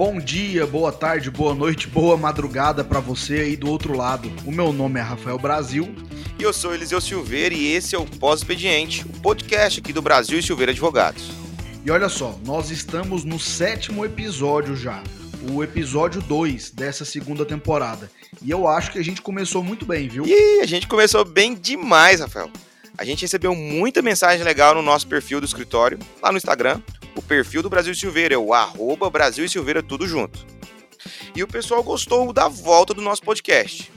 Bom dia, boa tarde, boa noite, boa madrugada para você aí do outro lado. O meu nome é Rafael Brasil. E eu sou Eliseu Silveira e esse é o Pós-Expediente, o podcast aqui do Brasil e Silveira Advogados. E olha só, nós estamos no sétimo episódio já, o episódio 2 dessa segunda temporada. E eu acho que a gente começou muito bem, viu? E a gente começou bem demais, Rafael. A gente recebeu muita mensagem legal no nosso perfil do escritório, lá no Instagram. O perfil do Brasil Silveira é o arroba Brasil Silveira tudo junto. E o pessoal gostou da volta do nosso podcast.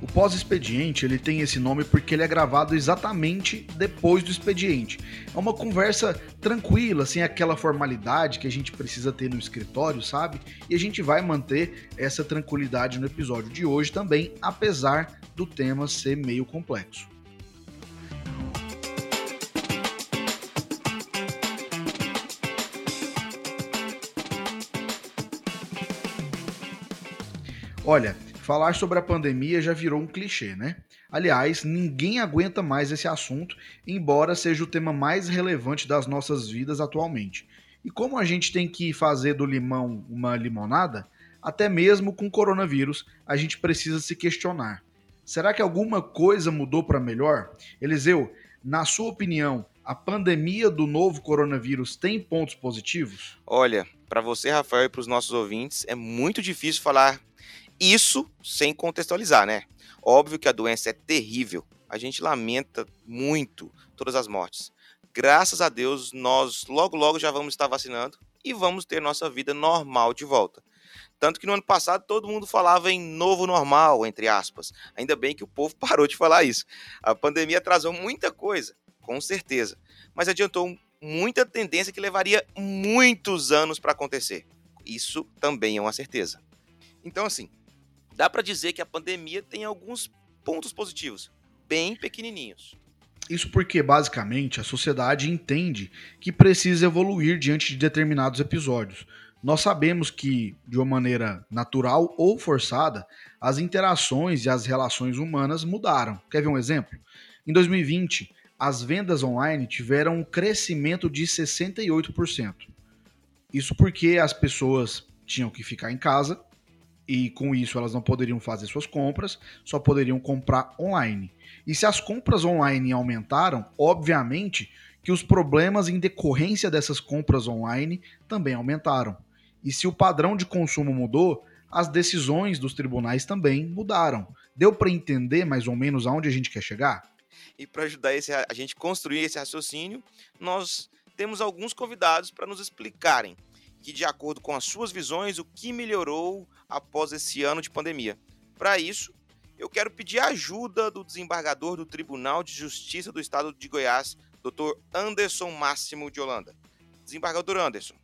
O pós-expediente ele tem esse nome porque ele é gravado exatamente depois do expediente. É uma conversa tranquila, sem aquela formalidade que a gente precisa ter no escritório, sabe? E a gente vai manter essa tranquilidade no episódio de hoje também, apesar do tema ser meio complexo. Olha, falar sobre a pandemia já virou um clichê, né? Aliás, ninguém aguenta mais esse assunto, embora seja o tema mais relevante das nossas vidas atualmente. E como a gente tem que fazer do limão uma limonada, até mesmo com coronavírus, a gente precisa se questionar. Será que alguma coisa mudou para melhor? Eliseu, na sua opinião, a pandemia do novo coronavírus tem pontos positivos? Olha, para você, Rafael, e para os nossos ouvintes, é muito difícil falar isso sem contextualizar, né? Óbvio que a doença é terrível. A gente lamenta muito todas as mortes. Graças a Deus, nós logo logo já vamos estar vacinando e vamos ter nossa vida normal de volta. Tanto que no ano passado todo mundo falava em novo normal, entre aspas. Ainda bem que o povo parou de falar isso. A pandemia atrasou muita coisa, com certeza, mas adiantou muita tendência que levaria muitos anos para acontecer. Isso também é uma certeza. Então, assim, dá para dizer que a pandemia tem alguns pontos positivos, bem pequenininhos. Isso porque, basicamente, a sociedade entende que precisa evoluir diante de determinados episódios. Nós sabemos que, de uma maneira natural ou forçada, as interações e as relações humanas mudaram. Quer ver um exemplo? Em 2020, as vendas online tiveram um crescimento de 68%. Isso porque as pessoas tinham que ficar em casa e com isso elas não poderiam fazer suas compras, só poderiam comprar online. E se as compras online aumentaram, obviamente que os problemas em decorrência dessas compras online também aumentaram. E se o padrão de consumo mudou, as decisões dos tribunais também mudaram. Deu para entender mais ou menos aonde a gente quer chegar? E para ajudar esse, a gente construir esse raciocínio, nós temos alguns convidados para nos explicarem que, de acordo com as suas visões, o que melhorou após esse ano de pandemia. Para isso, eu quero pedir a ajuda do desembargador do Tribunal de Justiça do Estado de Goiás, Dr. Anderson Máximo de Holanda. Desembargador Anderson,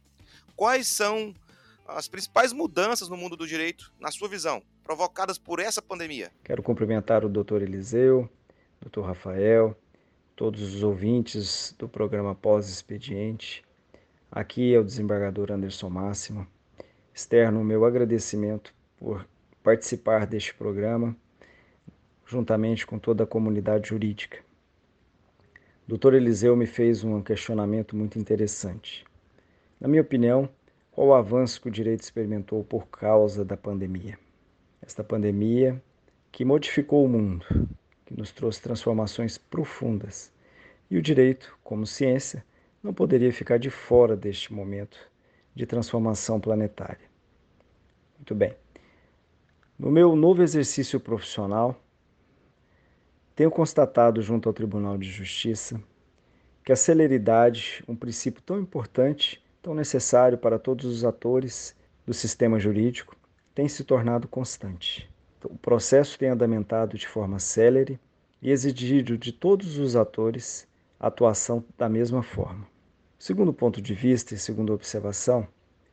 quais são as principais mudanças no mundo do direito, na sua visão, provocadas por essa pandemia? Quero cumprimentar o Dr. Eliseu, Dr. Rafael, todos os ouvintes do programa Pós-Expediente Aqui é o desembargador Anderson Máximo. Externo o meu agradecimento por participar deste programa, juntamente com toda a comunidade jurídica. Doutor Eliseu me fez um questionamento muito interessante. Na minha opinião, qual o avanço que o direito experimentou por causa da pandemia? Esta pandemia que modificou o mundo, que nos trouxe transformações profundas. E o direito, como ciência, não poderia ficar de fora deste momento de transformação planetária. Muito bem. No meu novo exercício profissional, tenho constatado junto ao Tribunal de Justiça que a celeridade, um princípio tão importante, tão necessário para todos os atores do sistema jurídico, tem se tornado constante. O processo tem andamentado de forma célere e exigido de todos os atores atuação da mesma forma. Segundo ponto de vista e segundo observação,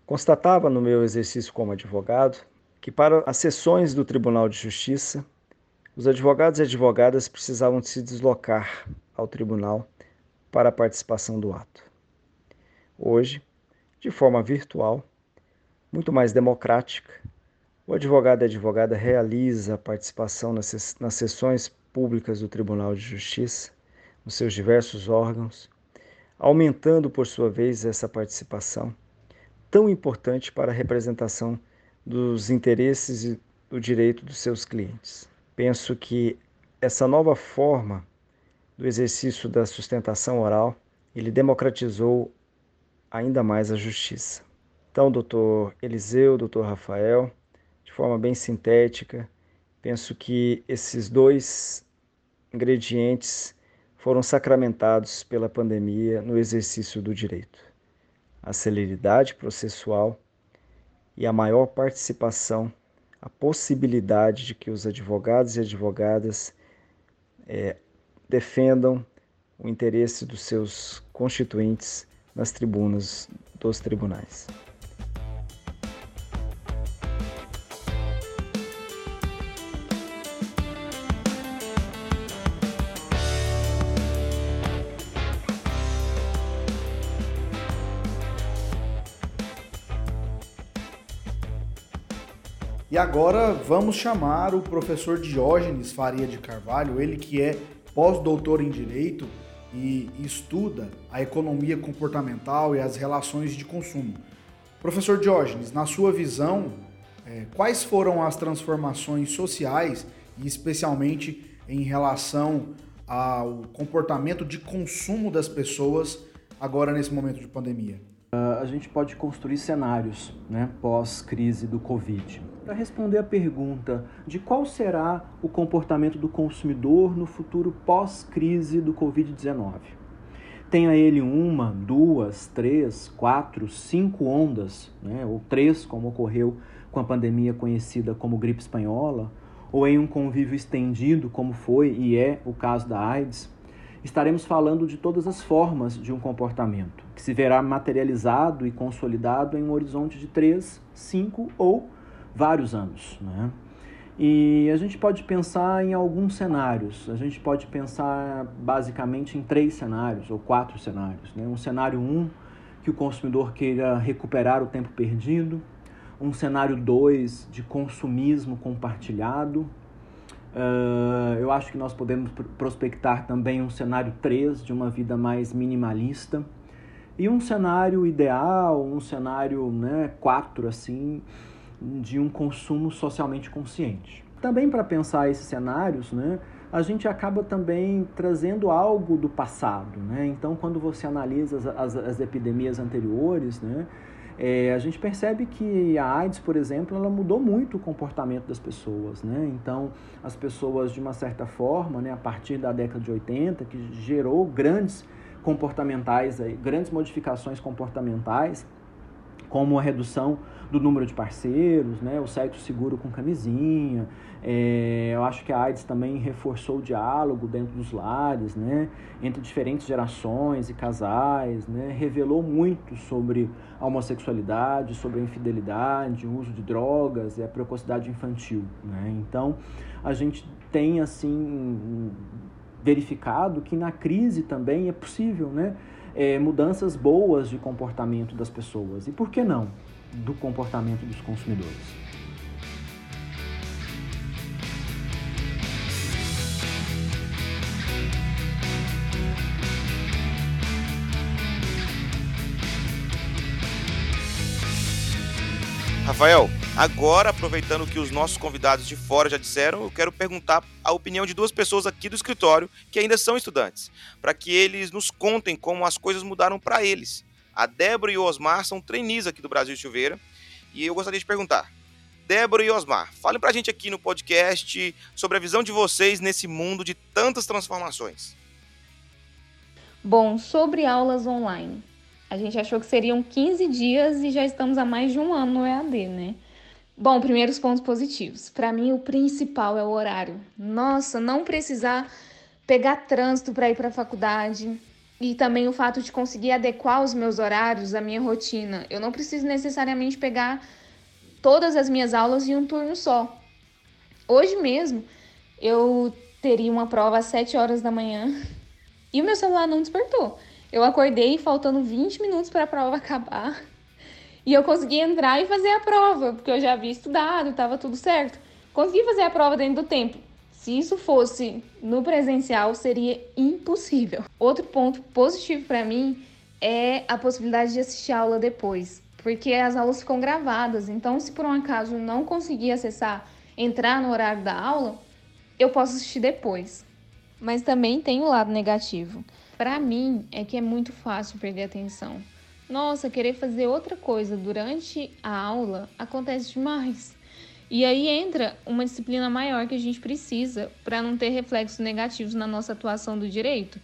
constatava no meu exercício como advogado que para as sessões do Tribunal de Justiça, os advogados e advogadas precisavam se deslocar ao tribunal para a participação do ato. Hoje, de forma virtual, muito mais democrática, o advogado e advogada realiza a participação nas sessões públicas do Tribunal de Justiça, nos seus diversos órgãos, aumentando por sua vez essa participação, tão importante para a representação dos interesses e do direito dos seus clientes. Penso que essa nova forma do exercício da sustentação oral, ele democratizou ainda mais a justiça. Então, doutor Eliseu, doutor Rafael, de forma bem sintética, penso que esses dois ingredientes foram sacramentados pela pandemia no exercício do direito. A celeridade processual e a maior participação, a possibilidade de que os advogados e advogadas é, defendam o interesse dos seus constituintes nas tribunas dos tribunais. E agora vamos chamar o professor Diógenes Faria de Carvalho, ele que é pós-doutor em Direito e estuda a economia comportamental e as relações de consumo. Professor Diógenes, na sua visão, é, quais foram as transformações sociais e especialmente em relação ao comportamento de consumo das pessoas agora nesse momento de pandemia? Uh, a gente pode construir cenários né, pós-crise do Covid. Para responder a pergunta de qual será o comportamento do consumidor no futuro pós-crise do Covid-19. Tenha ele uma, duas, três, quatro, cinco ondas, né, ou três, como ocorreu com a pandemia conhecida como gripe espanhola, ou em um convívio estendido, como foi e é o caso da AIDS, estaremos falando de todas as formas de um comportamento, que se verá materializado e consolidado em um horizonte de 3, 5 ou vários anos. Né? E a gente pode pensar em alguns cenários. A gente pode pensar basicamente em três cenários ou quatro cenários. Né? Um cenário 1, um, que o consumidor queira recuperar o tempo perdido. Um cenário 2, de consumismo compartilhado. Uh, eu acho que nós podemos prospectar também um cenário 3 de uma vida mais minimalista. E um cenário ideal, um cenário né, 4, assim, de um consumo socialmente consciente. Também para pensar esses cenários, né, a gente acaba também trazendo algo do passado. Né? Então, quando você analisa as, as, as epidemias anteriores, né, é, a gente percebe que a AIDS, por exemplo, ela mudou muito o comportamento das pessoas, né? Então, as pessoas, de uma certa forma, né, a partir da década de 80, que gerou grandes comportamentais, grandes modificações comportamentais, como a redução do número de parceiros, né, o sexo seguro com camisinha. É, eu acho que a AIDS também reforçou o diálogo dentro dos lares, né, entre diferentes gerações e casais, né, revelou muito sobre a homossexualidade, sobre a infidelidade, o uso de drogas e a precocidade infantil. Né. Então, a gente tem assim verificado que na crise também é possível, né, é, mudanças boas de comportamento das pessoas. E por que não? do comportamento dos consumidores. Rafael, agora aproveitando que os nossos convidados de fora já disseram, eu quero perguntar a opinião de duas pessoas aqui do escritório que ainda são estudantes, para que eles nos contem como as coisas mudaram para eles a Débora e o Osmar são trainees aqui do Brasil Chuveira. E eu gostaria de perguntar, Débora e Osmar, falem pra gente aqui no podcast sobre a visão de vocês nesse mundo de tantas transformações. Bom, sobre aulas online. A gente achou que seriam 15 dias e já estamos há mais de um ano no EAD, né? Bom, primeiros pontos positivos. Para mim, o principal é o horário. Nossa, não precisar pegar trânsito para ir para a faculdade, e também o fato de conseguir adequar os meus horários à minha rotina. Eu não preciso necessariamente pegar todas as minhas aulas em um turno só. Hoje mesmo eu teria uma prova às 7 horas da manhã e o meu celular não despertou. Eu acordei faltando 20 minutos para a prova acabar e eu consegui entrar e fazer a prova, porque eu já havia estudado, estava tudo certo. Consegui fazer a prova dentro do tempo. Se isso fosse no presencial, seria impossível. Outro ponto positivo para mim é a possibilidade de assistir a aula depois, porque as aulas ficam gravadas. Então, se por um acaso não conseguir acessar, entrar no horário da aula, eu posso assistir depois. Mas também tem o lado negativo. Para mim, é que é muito fácil perder atenção. Nossa, querer fazer outra coisa durante a aula acontece demais. E aí entra uma disciplina maior que a gente precisa para não ter reflexos negativos na nossa atuação do direito.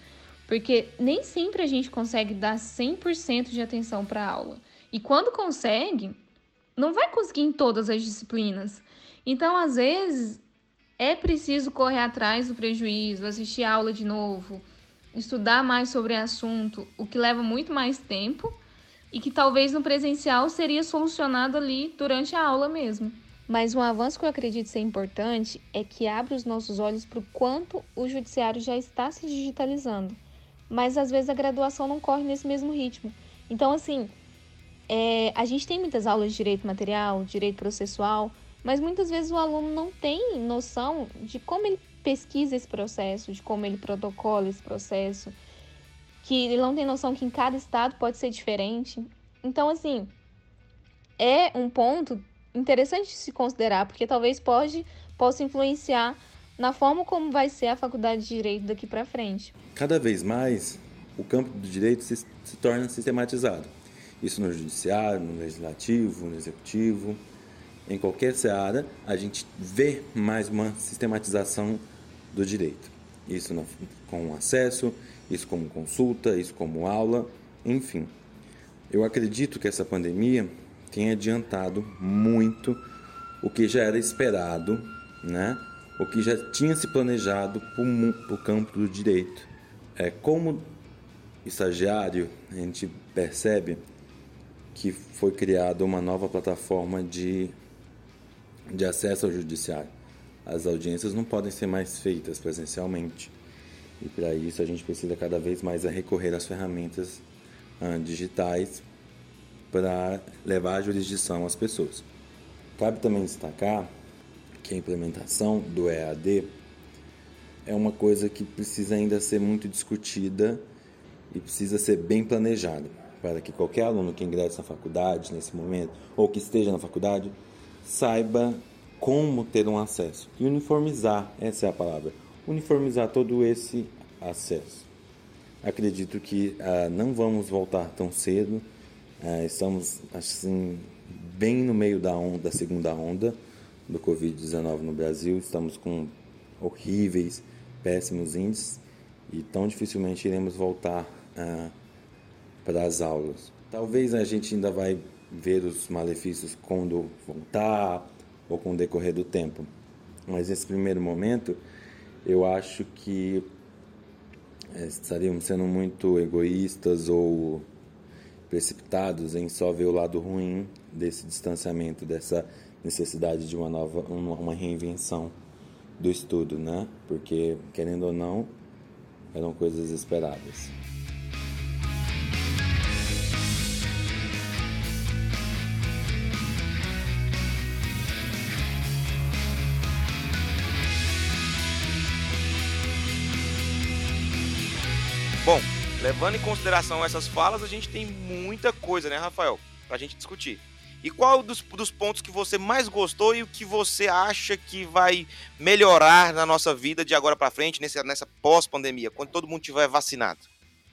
Porque nem sempre a gente consegue dar 100% de atenção para a aula. E quando consegue, não vai conseguir em todas as disciplinas. Então, às vezes, é preciso correr atrás do prejuízo, assistir aula de novo, estudar mais sobre o assunto, o que leva muito mais tempo e que talvez no presencial seria solucionado ali durante a aula mesmo. Mas um avanço que eu acredito ser importante é que abre os nossos olhos para o quanto o judiciário já está se digitalizando. Mas às vezes a graduação não corre nesse mesmo ritmo. Então, assim, é, a gente tem muitas aulas de direito material, direito processual, mas muitas vezes o aluno não tem noção de como ele pesquisa esse processo, de como ele protocola esse processo, que ele não tem noção que em cada estado pode ser diferente. Então, assim, é um ponto interessante de se considerar, porque talvez pode, possa influenciar na forma como vai ser a faculdade de direito daqui para frente. Cada vez mais, o campo do direito se, se torna sistematizado. Isso no judiciário, no legislativo, no executivo, em qualquer seara, a gente vê mais uma sistematização do direito. Isso no, com acesso, isso como consulta, isso como aula, enfim. Eu acredito que essa pandemia tem adiantado muito o que já era esperado, né? o que já tinha se planejado para o campo do direito. É, como estagiário, a gente percebe que foi criada uma nova plataforma de de acesso ao judiciário. As audiências não podem ser mais feitas presencialmente. E para isso a gente precisa cada vez mais recorrer às ferramentas uh, digitais para levar a jurisdição às pessoas. Cabe também destacar que a implementação do EAD é uma coisa que precisa ainda ser muito discutida e precisa ser bem planejada para que qualquer aluno que ingresse na faculdade nesse momento ou que esteja na faculdade saiba como ter um acesso. E uniformizar, essa é a palavra. Uniformizar todo esse acesso. Acredito que ah, não vamos voltar tão cedo. Ah, estamos assim bem no meio da onda, da segunda onda do Covid-19 no Brasil. Estamos com horríveis, péssimos índices e tão dificilmente iremos voltar ah, para as aulas. Talvez a gente ainda vai ver os malefícios quando voltar ou com o decorrer do tempo. Mas nesse primeiro momento, eu acho que é, estaríamos sendo muito egoístas ou precipitados em só ver o lado ruim desse distanciamento, dessa necessidade de uma nova, uma reinvenção do estudo, né? Porque querendo ou não, eram coisas esperadas. Levando em consideração essas falas, a gente tem muita coisa, né, Rafael, pra gente discutir. E qual dos, dos pontos que você mais gostou e o que você acha que vai melhorar na nossa vida de agora para frente, nessa, nessa pós-pandemia, quando todo mundo tiver vacinado?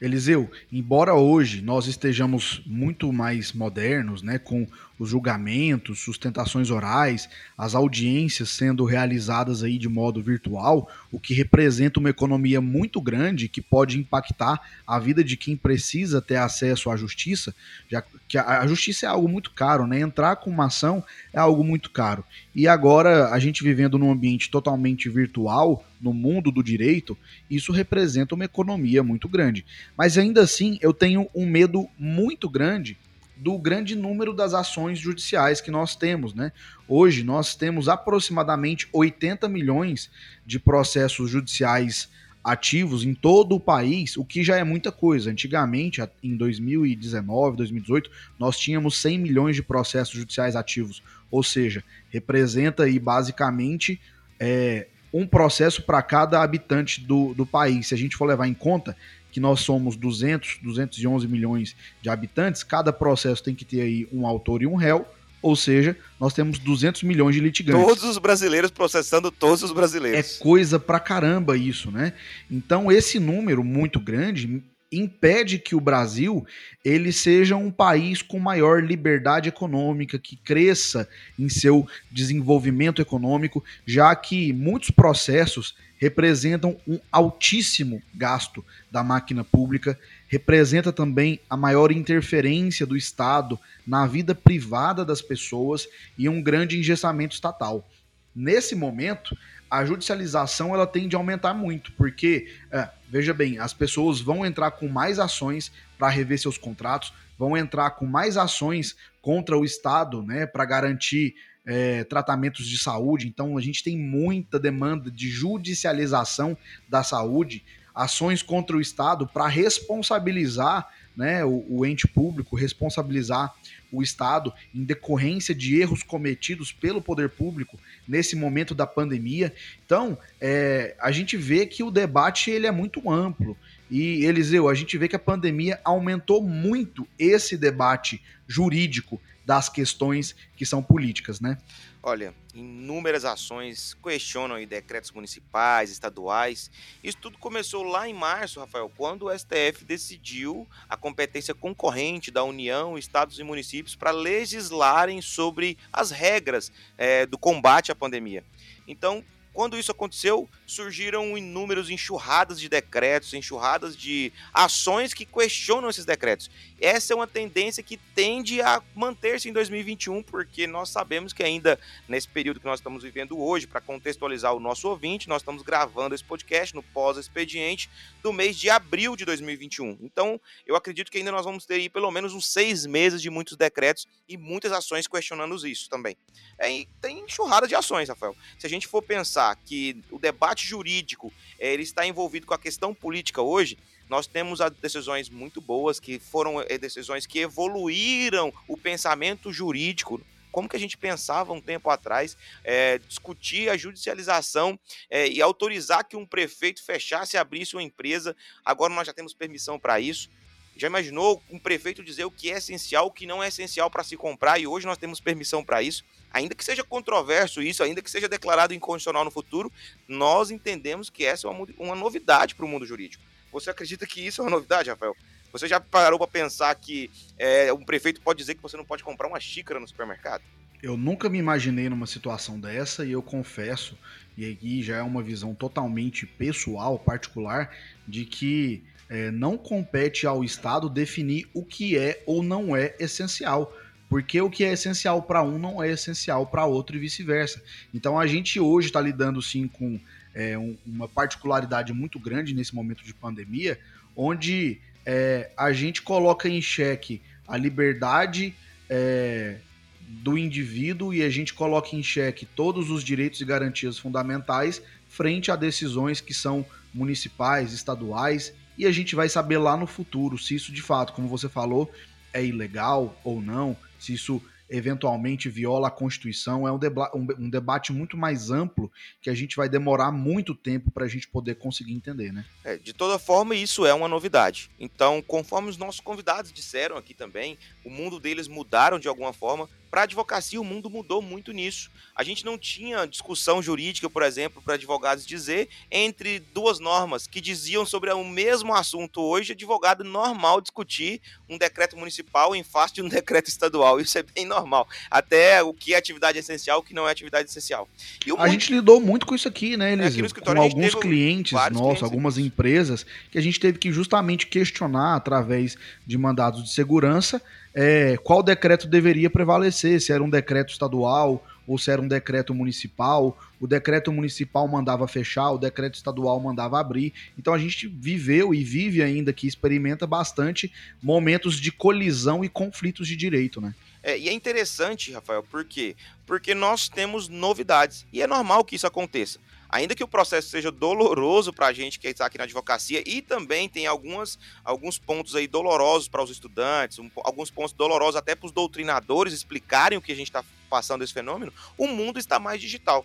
Eliseu, embora hoje nós estejamos muito mais modernos, né, com os julgamentos, sustentações orais, as audiências sendo realizadas aí de modo virtual, o que representa uma economia muito grande que pode impactar a vida de quem precisa ter acesso à justiça, já que a justiça é algo muito caro, né? Entrar com uma ação é algo muito caro. E agora a gente vivendo num ambiente totalmente virtual, no mundo do direito, isso representa uma economia muito grande. Mas ainda assim, eu tenho um medo muito grande do grande número das ações judiciais que nós temos, né? Hoje nós temos aproximadamente 80 milhões de processos judiciais ativos em todo o país, o que já é muita coisa. Antigamente, em 2019, 2018, nós tínhamos 100 milhões de processos judiciais ativos, ou seja, representa aí basicamente é, um processo para cada habitante do, do país. Se a gente for levar em conta que nós somos 200, 211 milhões de habitantes, cada processo tem que ter aí um autor e um réu, ou seja, nós temos 200 milhões de litigantes. Todos os brasileiros processando todos os brasileiros. É coisa pra caramba isso, né? Então esse número muito grande impede que o Brasil ele seja um país com maior liberdade econômica, que cresça em seu desenvolvimento econômico, já que muitos processos representam um altíssimo gasto da máquina pública, representa também a maior interferência do Estado na vida privada das pessoas e um grande engessamento estatal. Nesse momento, a judicialização ela tende a aumentar muito, porque, é, veja bem, as pessoas vão entrar com mais ações para rever seus contratos, vão entrar com mais ações contra o Estado, né, para garantir é, tratamentos de saúde. Então, a gente tem muita demanda de judicialização da saúde, ações contra o Estado para responsabilizar né, o, o ente público, responsabilizar o Estado em decorrência de erros cometidos pelo poder público nesse momento da pandemia. Então, é, a gente vê que o debate ele é muito amplo. E, Eliseu, a gente vê que a pandemia aumentou muito esse debate jurídico das questões que são políticas, né? Olha, inúmeras ações questionam aí decretos municipais, estaduais. Isso tudo começou lá em março, Rafael, quando o STF decidiu a competência concorrente da União, estados e municípios para legislarem sobre as regras é, do combate à pandemia. Então, quando isso aconteceu, surgiram inúmeros enxurradas de decretos, enxurradas de ações que questionam esses decretos. Essa é uma tendência que tende a manter-se em 2021, porque nós sabemos que ainda nesse período que nós estamos vivendo hoje, para contextualizar o nosso ouvinte, nós estamos gravando esse podcast no pós-expediente do mês de abril de 2021. Então, eu acredito que ainda nós vamos ter aí pelo menos uns seis meses de muitos decretos e muitas ações questionando isso também. É, tem enxurrada de ações, Rafael. Se a gente for pensar que o debate jurídico é, ele está envolvido com a questão política hoje, nós temos decisões muito boas que foram eh, decisões que evoluíram o pensamento jurídico como que a gente pensava um tempo atrás, é, discutir a judicialização é, e autorizar que um prefeito fechasse e abrisse uma empresa. Agora nós já temos permissão para isso. Já imaginou um prefeito dizer o que é essencial, o que não é essencial para se comprar, e hoje nós temos permissão para isso. Ainda que seja controverso isso, ainda que seja declarado inconstitucional no futuro, nós entendemos que essa é uma, uma novidade para o mundo jurídico. Você acredita que isso é uma novidade, Rafael? Você já parou para pensar que é, um prefeito pode dizer que você não pode comprar uma xícara no supermercado? Eu nunca me imaginei numa situação dessa e eu confesso, e aqui já é uma visão totalmente pessoal, particular, de que é, não compete ao Estado definir o que é ou não é essencial. Porque o que é essencial para um não é essencial para outro e vice-versa. Então a gente hoje está lidando sim com é, um, uma particularidade muito grande nesse momento de pandemia, onde é, a gente coloca em xeque a liberdade é, do indivíduo e a gente coloca em xeque todos os direitos e garantias fundamentais frente a decisões que são municipais, estaduais, e a gente vai saber lá no futuro se isso de fato, como você falou, é ilegal ou não, se isso eventualmente viola a Constituição. É um, deba um, debate muito mais amplo que a gente vai demorar muito tempo para a gente poder conseguir entender, né? É, de toda forma, isso é uma novidade. Então, conforme os nossos convidados disseram aqui também, o mundo deles mudaram de alguma forma. Para a advocacia, o mundo mudou muito nisso. A gente não tinha discussão jurídica, por exemplo, para advogados dizer entre duas normas que diziam sobre o mesmo assunto. Hoje, advogado normal discutir um decreto municipal em face de um decreto estadual. Isso é bem normal. Até o que é atividade essencial, o que não é atividade essencial. a muito... gente lidou muito com isso aqui, né, Eliseu? É, com alguns clientes nossos, clientes algumas aqui. empresas, que a gente teve que justamente questionar através de mandados de segurança é, qual decreto deveria prevalecer, se era um decreto estadual ou se era um decreto municipal. O decreto municipal mandava fechar, o decreto estadual mandava abrir. Então a gente viveu e vive ainda que experimenta bastante momentos de colisão e conflitos de direito, né? É, e é interessante, Rafael, por quê? Porque nós temos novidades e é normal que isso aconteça ainda que o processo seja doloroso para a gente que está aqui na advocacia e também tem algumas, alguns pontos aí dolorosos para os estudantes, um, alguns pontos dolorosos até para os doutrinadores explicarem o que a gente está passando esse fenômeno, o mundo está mais digital.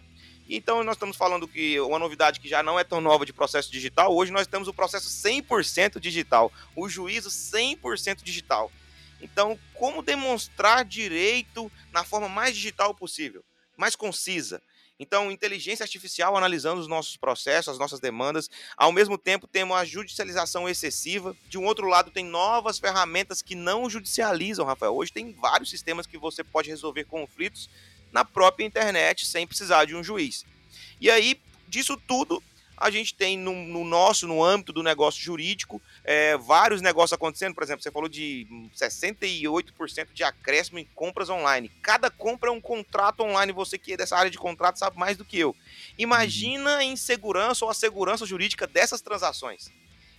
Então, nós estamos falando que uma novidade que já não é tão nova de processo digital, hoje nós temos o processo 100% digital, o juízo 100% digital. Então, como demonstrar direito na forma mais digital possível, mais concisa? Então, inteligência artificial analisando os nossos processos, as nossas demandas. Ao mesmo tempo, temos a judicialização excessiva. De um outro lado, tem novas ferramentas que não judicializam, Rafael. Hoje tem vários sistemas que você pode resolver conflitos na própria internet sem precisar de um juiz. E aí, disso tudo, a gente tem no, no nosso, no âmbito do negócio jurídico, é, vários negócios acontecendo. Por exemplo, você falou de 68% de acréscimo em compras online. Cada compra é um contrato online. Você que é dessa área de contrato sabe mais do que eu. Imagina a insegurança ou a segurança jurídica dessas transações.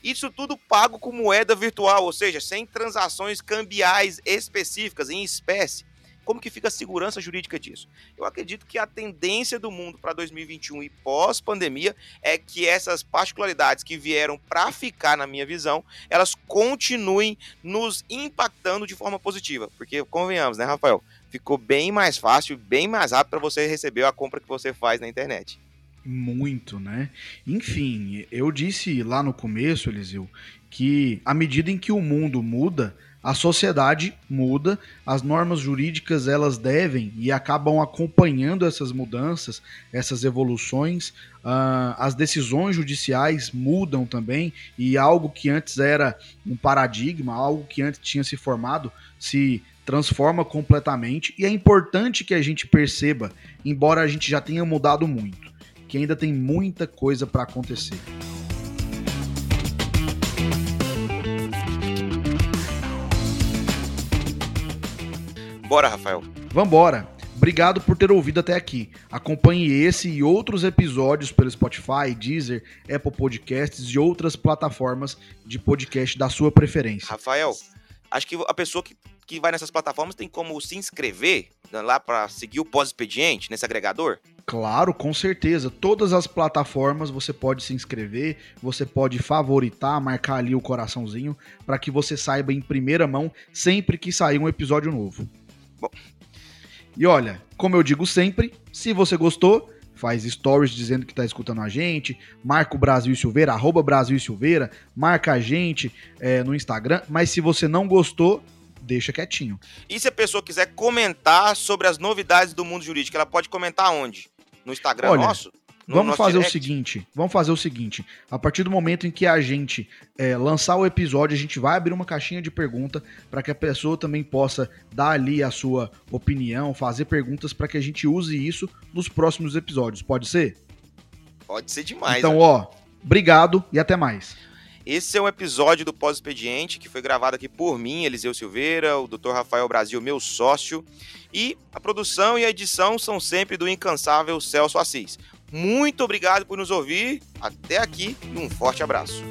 Isso tudo pago com moeda virtual, ou seja, sem transações cambiais específicas, em espécie. Como que fica a segurança jurídica disso? Eu acredito que a tendência do mundo para 2021 e pós-pandemia é que essas particularidades que vieram para ficar, na minha visão, elas continuem nos impactando de forma positiva. Porque, convenhamos, né, Rafael? Ficou bem mais fácil, bem mais rápido para você receber a compra que você faz na internet. Muito, né? Enfim, eu disse lá no começo, Eliseu, que à medida em que o mundo muda, a sociedade muda, as normas jurídicas elas devem e acabam acompanhando essas mudanças, essas evoluções, uh, as decisões judiciais mudam também e algo que antes era um paradigma, algo que antes tinha se formado, se transforma completamente e é importante que a gente perceba, embora a gente já tenha mudado muito, que ainda tem muita coisa para acontecer. Bora, Rafael. Vambora. Obrigado por ter ouvido até aqui. Acompanhe esse e outros episódios pelo Spotify, Deezer, Apple Podcasts e outras plataformas de podcast da sua preferência. Rafael, acho que a pessoa que, que vai nessas plataformas tem como se inscrever né, lá para seguir o pós-expediente nesse agregador? Claro, com certeza. Todas as plataformas você pode se inscrever, você pode favoritar, marcar ali o coraçãozinho para que você saiba em primeira mão sempre que sair um episódio novo. Bom. E olha, como eu digo sempre, se você gostou, faz stories dizendo que está escutando a gente, marca o Brasil Silveira, arroba Brasil Silveira, marca a gente é, no Instagram, mas se você não gostou, deixa quietinho. E se a pessoa quiser comentar sobre as novidades do mundo jurídico, ela pode comentar onde? No Instagram olha, nosso? Vamos fazer direct. o seguinte, vamos fazer o seguinte. A partir do momento em que a gente é, lançar o episódio, a gente vai abrir uma caixinha de pergunta para que a pessoa também possa dar ali a sua opinião, fazer perguntas para que a gente use isso nos próximos episódios. Pode ser? Pode ser demais. Então, né? ó, obrigado e até mais. Esse é um episódio do Pós-Expediente que foi gravado aqui por mim, Eliseu Silveira, o Dr. Rafael Brasil, meu sócio. E a produção e a edição são sempre do incansável Celso Assis. Muito obrigado por nos ouvir. Até aqui e um forte abraço.